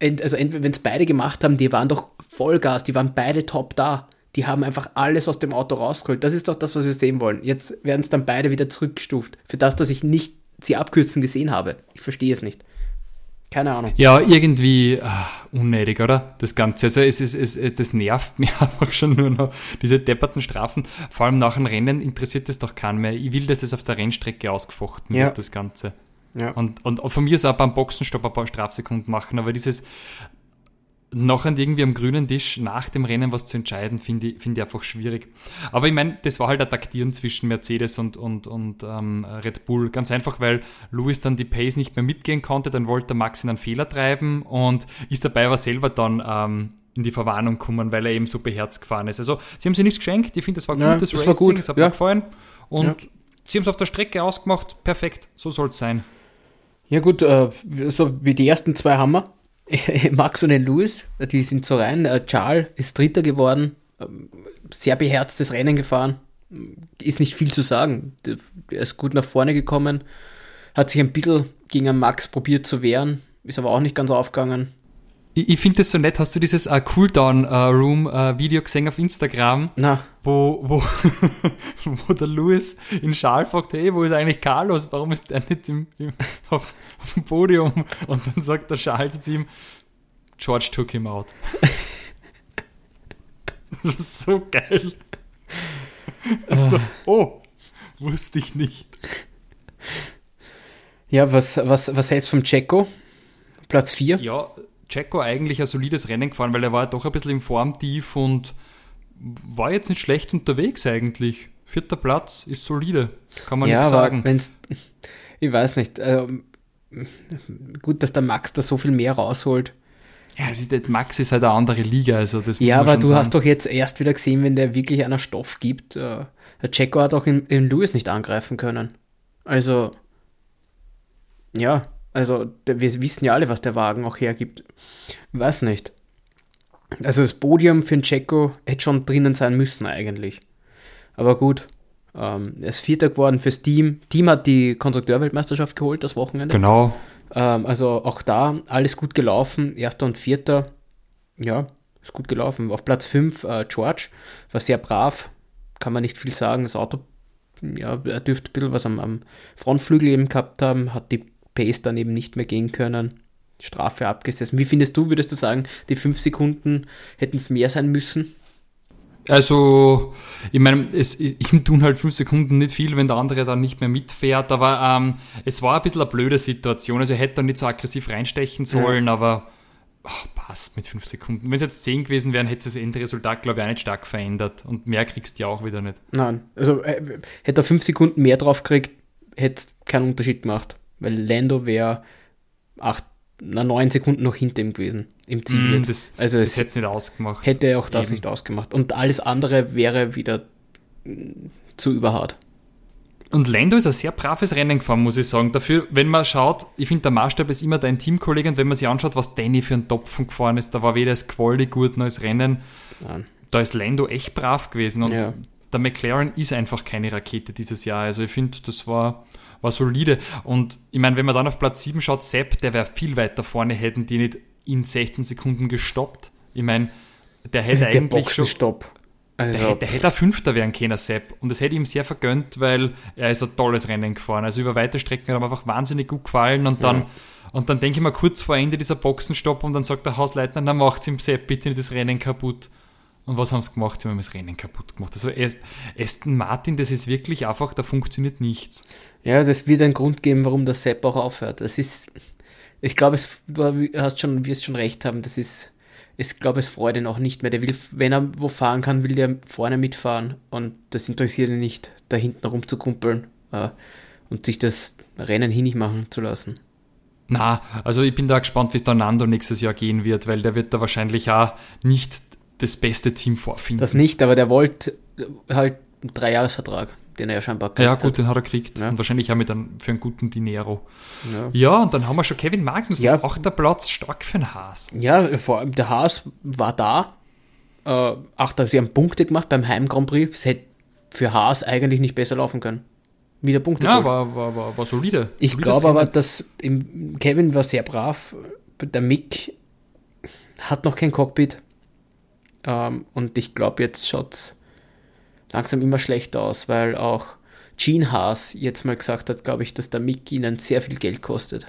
also entweder wenn es beide gemacht haben, die waren doch Vollgas, die waren beide top da. Die haben einfach alles aus dem Auto rausgeholt. Das ist doch das, was wir sehen wollen. Jetzt werden es dann beide wieder zurückgestuft. Für das, dass ich nicht sie abkürzen gesehen habe. Ich verstehe es nicht. Keine Ahnung. Ja, irgendwie ah, unnötig, oder? Das Ganze. Also es ist, es, das nervt mich einfach schon nur noch, diese depperten Strafen. Vor allem nach dem Rennen interessiert es doch keinen mehr. Ich will, dass es auf der Rennstrecke ausgefochten Ja. wird, das Ganze. Ja. Und, und, und von mir ist auch beim Boxenstopp ein paar Strafsekunden machen, aber dieses nachher irgendwie am grünen Tisch nach dem Rennen was zu entscheiden, finde ich, finde ich einfach schwierig. Aber ich meine, das war halt ein Taktieren zwischen Mercedes und, und, und ähm, Red Bull. Ganz einfach, weil Lewis dann die Pace nicht mehr mitgehen konnte, dann wollte der Max in einen Fehler treiben und ist dabei aber selber dann ähm, in die Verwarnung gekommen, weil er eben so beherzt gefahren ist. Also sie haben sich nichts geschenkt, ich finde, das war Ja, gutes das war Racing, gut, es hat ja. mir gefallen und Ja. sie haben es auf der Strecke ausgemacht, perfekt, so soll es sein. Ja gut, äh, so wie die ersten zwei haben wir. Max und den Lewis, die sind so rein. Äh, Charles ist Dritter geworden, ähm, sehr beherztes Rennen gefahren. Ist nicht viel zu sagen. Er ist gut nach vorne gekommen, hat sich ein bisschen gegen einen Max probiert zu wehren, ist aber auch nicht ganz aufgegangen. Ich, ich finde das so nett, hast du dieses äh, Cooldown-Room-Video gesehen auf Instagram? Na, wo, wo, wo der Louis in Schal fragt, hey, wo ist eigentlich Carlos? Warum ist der nicht im, im, auf, auf dem Podium? Und dann sagt der Charles zu ihm, George took him out. das ist so geil. Also, oh, wusste ich nicht. ja, was, was, was hältst du vom Checo? Platz 4? Ja, Checo eigentlich ein solides Rennen gefahren, weil er war doch ein bisschen im Formtief und war jetzt nicht schlecht unterwegs eigentlich. Vierter Platz ist solide, kann man ja, nicht sagen. wenn's, ich weiß nicht. ähm, gut, dass der Max da so viel mehr rausholt. Ja, es ist, Max ist halt eine andere Liga, also das Ja, aber du sagen. hast doch jetzt erst wieder gesehen, wenn der wirklich einer Stoff gibt. Äh, der Checo hat auch in, in Lewis nicht angreifen können. Also, ja, also wir wissen ja alle, was der Wagen auch hergibt. Weiß nicht. Also das Podium für den Checo hätte schon drinnen sein müssen eigentlich. Aber gut, ähm, er ist Vierter geworden fürs Team. Team hat die Konstrukteurweltmeisterschaft geholt das Wochenende. Genau. Ähm, also auch da alles gut gelaufen. Erster und vierter, ja, ist gut gelaufen. Auf Platz 5 äh, George, war sehr brav, kann man nicht viel sagen. Das Auto, ja, er dürfte ein bisschen was am, am Frontflügel eben gehabt haben, hat die Pace dann eben nicht mehr gehen können. Strafe abgesessen. Wie findest du, würdest du sagen, die 5 Sekunden hätten es mehr sein müssen? Also, ich meine, es, ihm tun halt fünf Sekunden nicht viel, wenn der andere dann nicht mehr mitfährt, aber ähm, es war ein bisschen eine blöde Situation. Also, er hätte da nicht so aggressiv reinstechen sollen, ja. aber oh, passt mit fünf Sekunden. Wenn es jetzt zehn gewesen wären, hätte das Endresultat, glaube ich, auch nicht stark verändert. Und mehr kriegst du ja auch wieder nicht. Nein, also äh, hätte er fünf Sekunden mehr drauf gekriegt, hätte es keinen Unterschied gemacht. Weil Lando wäre acht na, neun Sekunden noch hinter ihm gewesen im Ziel. Mm, das, also das hätte es nicht ausgemacht. Hätte auch das Eben. nicht ausgemacht. Und alles andere wäre wieder mm, zu überhart. Und Lando ist ein sehr braves Rennen gefahren, muss ich sagen. Dafür, wenn man schaut, ich finde, der Maßstab ist immer dein Teamkollege und wenn man sich anschaut, was Danny für einen Topfen gefahren ist, da war weder das Quali gut noch das Rennen. Nein. Da ist Lando echt brav gewesen und ja. der McLaren ist einfach keine Rakete dieses Jahr. Also ich finde, das war, war solide. Und ich meine, wenn man dann auf Platz 7 schaut, Sepp, der wäre viel weiter vorne, hätten die nicht in 16 Sekunden gestoppt. Ich meine, der hätte der eigentlich schon. Stopp. Also, der, der hätte ein Fünfter werden können, Sepp. Und das hätte ihm sehr vergönnt, weil er ist ein tolles Rennen gefahren. Also über weite Strecken hat ihm einfach wahnsinnig gut gefallen. Und dann, ja. und dann denke ich mal kurz vor Ende dieser Boxenstopp und dann sagt der Hausleitner, dann macht ihm Sepp bitte nicht das Rennen kaputt. Und was haben sie gemacht? Sie haben das Rennen kaputt gemacht. Also Aston Martin, das ist wirklich einfach, da funktioniert nichts. Ja, das wird einen Grund geben, warum der Sepp auch aufhört. Das ist, ich glaube, du hast schon, wirst schon recht haben, das ist, ich glaube, es freut ihn auch nicht mehr. Der will, wenn er wo fahren kann, will der vorne mitfahren und das interessiert ihn nicht, da hinten rumzukumpeln äh, und sich das Rennen hinig machen zu lassen. Na, also ich bin da gespannt, wie es da Nando nächstes Jahr gehen wird, weil der wird da wahrscheinlich auch nicht das beste Team vorfinden. Das nicht, aber der wollte halt einen Dreijahresvertrag, den er ja scheinbar gekriegt Ja, gut, den hat er gekriegt. Ja. Und wahrscheinlich auch mit einem, für einen guten Dinero. Ja. ja. und dann haben wir schon Kevin Magnus, ja. auch der Platz stark für den Haas. Ja, vor allem der Haas war da. Äh, ach, da sie haben Punkte gemacht beim Heim Grand Prix. Es hätte für Haas eigentlich nicht besser laufen können. Wieder Punkte. Ja, war, war, war, war solide. Ich glaube aber, dass im, Kevin war sehr brav. Der Mick hat noch kein Cockpit. Ähm, und ich glaube, jetzt schaut es langsam immer schlechter aus, weil auch Gene Haas jetzt mal gesagt hat, glaube ich, dass der Mick ihnen sehr viel Geld kostet.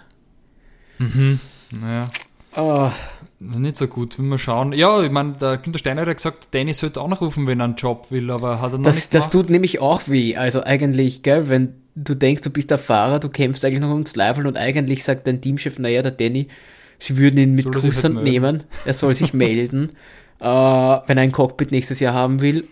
Mhm, naja. Oh. Nicht so gut, wenn wir schauen. Ja, ich meine, der Günther Steiner hat ja gesagt, Danny sollte auch noch rufen, wenn er einen Job will, aber hat er noch das, nicht gemacht. Das tut nämlich auch weh. Also eigentlich, gell, wenn du denkst, du bist der Fahrer, du kämpfst eigentlich noch ums Level und eigentlich sagt dein Teamchef, naja, der Danny, sie würden ihn mit Kusshand halt nehmen, er soll sich melden äh, wenn er ein Cockpit nächstes Jahr haben will.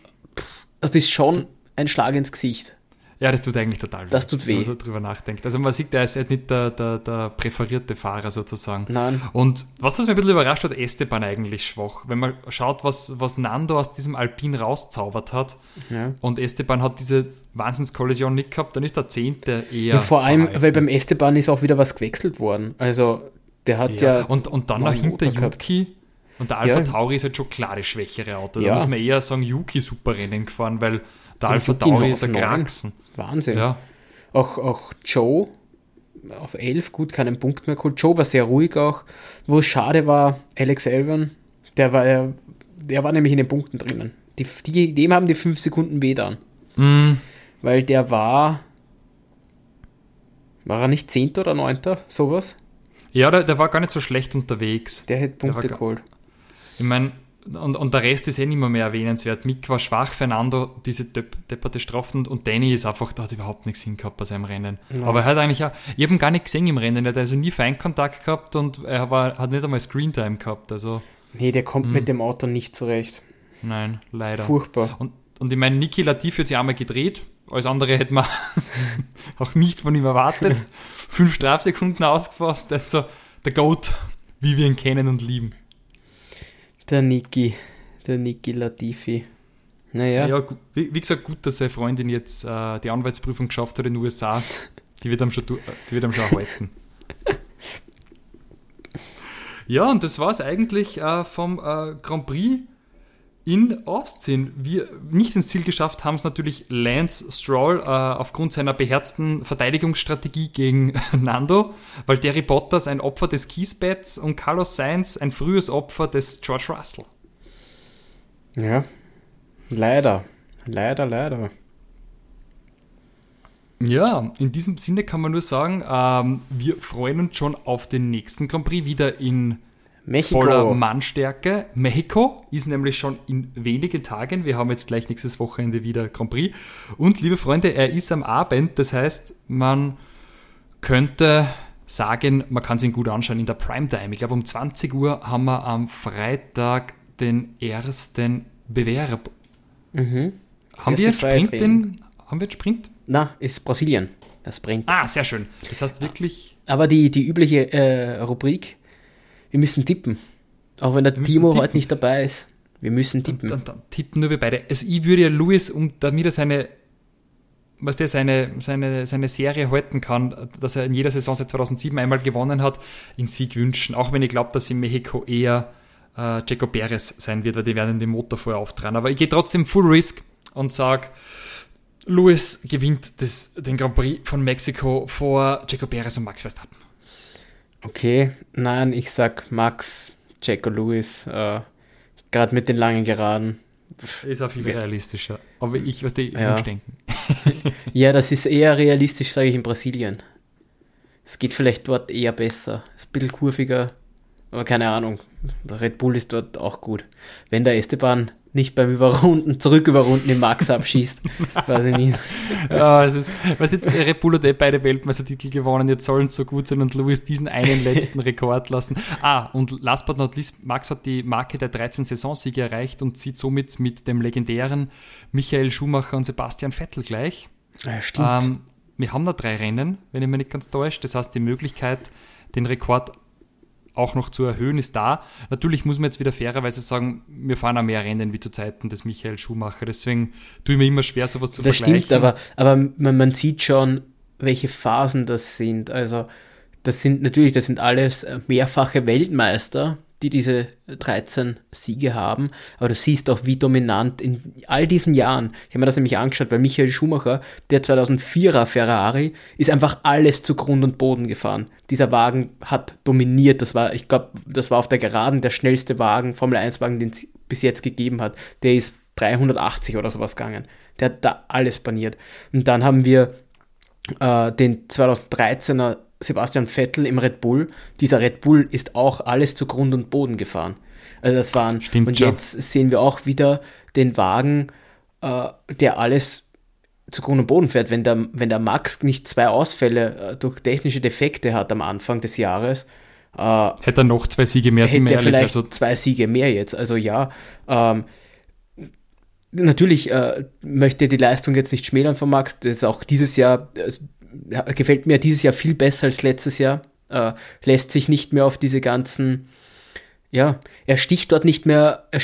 Das ist schon ein Schlag ins Gesicht. Ja, das tut eigentlich total weh. Das tut weh. Wenn man so drüber nachdenkt. Also man sieht, der ist halt nicht der, der, der präferierte Fahrer sozusagen. Nein. Und was das mir ein bisschen überrascht hat, Esteban eigentlich schwach. Wenn man schaut, was, was Nando aus diesem Alpin rauszaubert hat ja. und Esteban hat diese Wahnsinnskollision nicht gehabt, dann ist der Zehnte eher. Ja, vor allem, verhalten. weil beim Esteban ist auch wieder was gewechselt worden. Also der hat ja. ja und, und dann noch hinter Yuki und der Alpha ja. Tauri ist halt schon klar das schwächere Auto. Da ja. muss man eher sagen, Yuki super Rennen gefahren, weil der, der Alpha Tauri ist ein Kraxen. Wahnsinn. Ja. Auch, auch Joe auf 11, gut, keinen Punkt mehr geholt. Joe war sehr ruhig auch. Wo es schade war, Alex Elvan, der war, der war nämlich in den Punkten drinnen. Die, die, dem haben die 5 Sekunden weh dann. Mm. Weil der war, war er nicht 10. oder 9. sowas? Ja, der, der war gar nicht so schlecht unterwegs. Der hätte Punkte geholt. Ich meine, und, und der Rest ist eh nicht mehr, mehr erwähnenswert. Mick war schwach, Fernando diese depperte Strafen und Danny ist einfach, da hat überhaupt nichts hingehabt bei seinem Rennen. Nein. Aber er hat eigentlich auch, ich habe ihn gar nicht gesehen im Rennen, er hat also nie Feinkontakt gehabt und er war, hat nicht einmal Screentime gehabt. Also, nee, der kommt mh. mit dem Auto nicht zurecht. Nein, leider. Furchtbar. Und, und ich meine, Niki Latif hat sich einmal gedreht, alles andere hätte man auch nicht von ihm erwartet. Fünf Strafsekunden ausgefasst, also der Goat, wie wir ihn kennen und lieben. Der Niki, der Niki Latifi. Naja. Ja, wie, wie, gesagt, gut, dass seine Freundin jetzt äh, die Anwaltsprüfung geschafft hat in den USA. Die wird am schon, die wird am schon erhalten. ja, und das war es eigentlich äh, vom äh, Grand Prix. In Austin. Wir nicht ins Ziel geschafft haben es natürlich Lance Stroll äh, aufgrund seiner beherzten Verteidigungsstrategie gegen Nando, weil Derry Bottas ein Opfer des Kiesbetts und Carlos Sainz ein frühes Opfer des George Russell. Ja, leider. Leider, leider. Ja, in diesem Sinne kann man nur sagen, ähm, wir freuen uns schon auf den nächsten Grand Prix wieder in Mexiko. voller Mannstärke. Mexiko ist nämlich schon in wenigen Tagen. Wir haben jetzt gleich nächstes Wochenende wieder Grand Prix. Und liebe Freunde, er ist am Abend. Das heißt, man könnte sagen, man kann es ihn gut anschauen in der Primetime. Ich glaube, um 20 Uhr haben wir am Freitag den ersten Bewerb. Mhm. Haben wir, Sprint den, haben wir Sprint? Na, ist Brasilien. Das bringt. Ah, sehr schön. Das heißt wirklich. Aber die, die übliche äh, Rubrik, wir müssen tippen. Auch wenn der Timo heute nicht dabei ist. Wir müssen tippen. Dann, dann, dann, tippen nur wir beide. Also ich würde ja Luis, um damit er seine, was der seine, seine, seine Serie halten kann, dass er in jeder Saison seit 2007 einmal gewonnen hat, in Sieg wünschen. Auch wenn ich glaube, dass in Mexiko eher äh, Jaco Perez sein wird, weil die werden den Motor vorher auftragen. Aber ich gehe trotzdem Full Risk und sage, Lewis gewinnt das, den Grand Prix von Mexiko vor Jaco Perez und Max Verstappen. Okay, nein, ich sag Max, Jaco Lewis, äh, gerade mit den langen Geraden. Ist auch viel ja. realistischer. Aber ich, was die ja. denken. ja, das ist eher realistisch, sage ich, in Brasilien. Es geht vielleicht dort eher besser. Ist ein bisschen kurviger, aber keine Ahnung. Der Red Bull ist dort auch gut. Wenn der Esteban nicht beim Überrunden, zurück überrunden den Max abschießt. Weiß ich nicht. Ja, es ist, was jetzt Red Bull hat eh beide Weltmeistertitel gewonnen, jetzt sollen es so gut sein und Lewis diesen einen letzten Rekord lassen. Ah, und last but not least, Max hat die Marke der 13 Saisonsiege erreicht und zieht somit mit dem legendären Michael Schumacher und Sebastian Vettel gleich. Ja, stimmt. Ähm, wir haben da drei Rennen, wenn ich mich nicht ganz täusche. Das heißt, die Möglichkeit, den Rekord auch noch zu erhöhen, ist da. Natürlich muss man jetzt wieder fairerweise sagen, wir fahren auch mehr Rennen wie zu Zeiten des Michael Schumacher. Deswegen tue ich mir immer schwer, sowas zu das vergleichen. Stimmt, aber, aber man, man sieht schon, welche Phasen das sind. Also das sind natürlich, das sind alles mehrfache Weltmeister, die diese 13 Siege haben. Aber du siehst auch, wie dominant in all diesen Jahren, ich habe mir das nämlich angeschaut, bei Michael Schumacher, der 2004er Ferrari, ist einfach alles zu Grund und Boden gefahren. Dieser Wagen hat dominiert. Das war, ich glaube, das war auf der Geraden der schnellste Wagen, Formel 1 Wagen, den es bis jetzt gegeben hat. Der ist 380 oder sowas gegangen. Der hat da alles baniert. Und dann haben wir äh, den 2013er Sebastian Vettel im Red Bull. Dieser Red Bull ist auch alles zu Grund und Boden gefahren. Also das waren Stimmt, und jetzt ja. sehen wir auch wieder den Wagen, äh, der alles zu Grund und Boden fährt. Wenn der, wenn der Max nicht zwei Ausfälle äh, durch technische Defekte hat am Anfang des Jahres, äh, hätte er noch zwei Siege mehr, sind wir ehrlich. Vielleicht also zwei Siege mehr jetzt. Also ja, ähm, natürlich äh, möchte die Leistung jetzt nicht schmälern von Max. Das ist auch dieses Jahr, also gefällt mir dieses Jahr viel besser als letztes Jahr. Äh, lässt sich nicht mehr auf diese ganzen, ja, er sticht dort nicht mehr, er,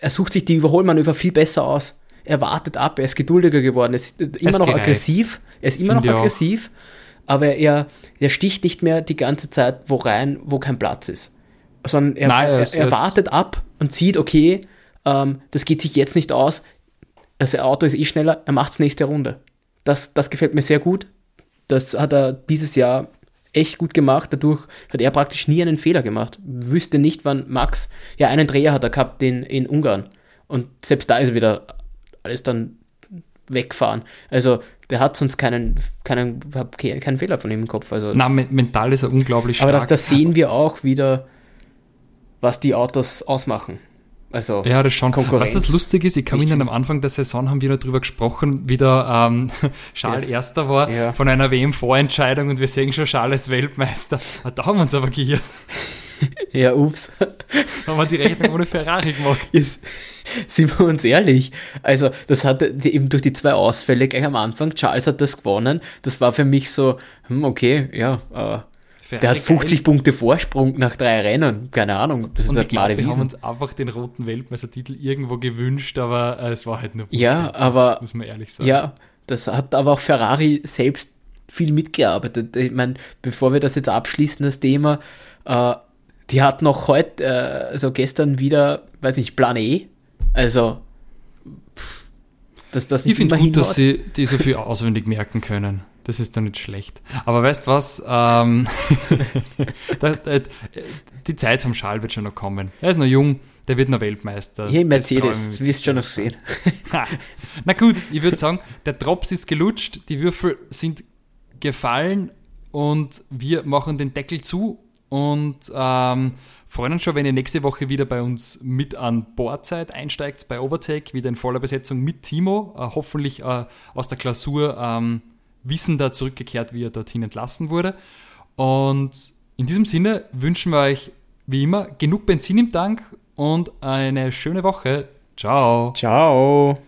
er sucht sich die Überholmanöver viel besser aus. Er wartet ab, er ist geduldiger geworden, er ist immer es noch gereicht. aggressiv, er ist immer Find noch aggressiv, auch. aber er, er sticht nicht mehr die ganze Zeit wo rein, wo kein Platz ist. Sondern er, Nein, er, er wartet ab und sieht, okay, ähm, das geht sich jetzt nicht aus, das Auto ist eh schneller, er macht es nächste Runde. Das, das gefällt mir sehr gut. Das hat er dieses Jahr echt gut gemacht. Dadurch hat er praktisch nie einen Fehler gemacht. Wüsste nicht, wann Max, ja, einen Dreher hat er gehabt in, in Ungarn. Und selbst da ist er wieder alles dann wegfahren. Also der hat sonst keinen, keinen, keinen Fehler von ihm im Kopf. Also, Na, mental ist er unglaublich stark. Aber das, das sehen wir auch wieder, was die Autos ausmachen. Also ja, das schon. Konkurrenz. Was das lustig ist, ich kann mich am Anfang der Saison haben wir noch drüber gesprochen, wie der ähm, Charles ja. Erster war ja. von einer WM-Vorentscheidung und wir sehen schon Charles Weltmeister. Ah, da haben wir uns aber geirrt. Ja, ups. haben wir die Rechnung ohne Ferrari gemacht. Ist, sind wir uns ehrlich. Also, das hat eben durch die zwei Ausfälle gleich am Anfang. Charles hat das gewonnen. Das war für mich so, hm, okay, ja, äh, Ferrari der hat 50 geil. Punkte Vorsprung nach drei Rennen. Keine Ahnung. Das ist und ich glaube, wir haben uns einfach den roten Weltmeistertitel irgendwo gewünscht, aber äh, es war halt nur Ja, aber muss man ehrlich sagen. Ja, das hat aber auch Ferrari selbst viel mitgearbeitet. Ich meine, bevor wir das jetzt abschließen, das Thema, äh, die hatten noch heute, äh, also gestern wieder, weiß nicht, Plan E Also, pff, dass das nicht Ich finde gut, dass sie die so viel auswendig merken können. Das ist doch nicht schlecht. Aber weißt was? Ähm, die Zeit vom Schal wird schon noch kommen. Er ist noch jung, der wird noch Weltmeister. Hier Mercedes, wirst schon noch sehen. Na gut, ich würde sagen, der Drops ist gelutscht, die Würfel sind gefallen und wir machen den Deckel zu und ähm, freuen uns schon, wenn ihr nächste Woche wieder bei uns mit an Bord seid, einsteigt bei Overtake, wieder in voller Besetzung mit Timo, äh, hoffentlich äh, aus der Klausur ähm, wissender zurückgekehrt, wie er dorthin entlassen wurde. Und in diesem Sinne wünschen wir euch wie immer genug Benzin im Tank und eine schöne Woche. Ciao. Ciao.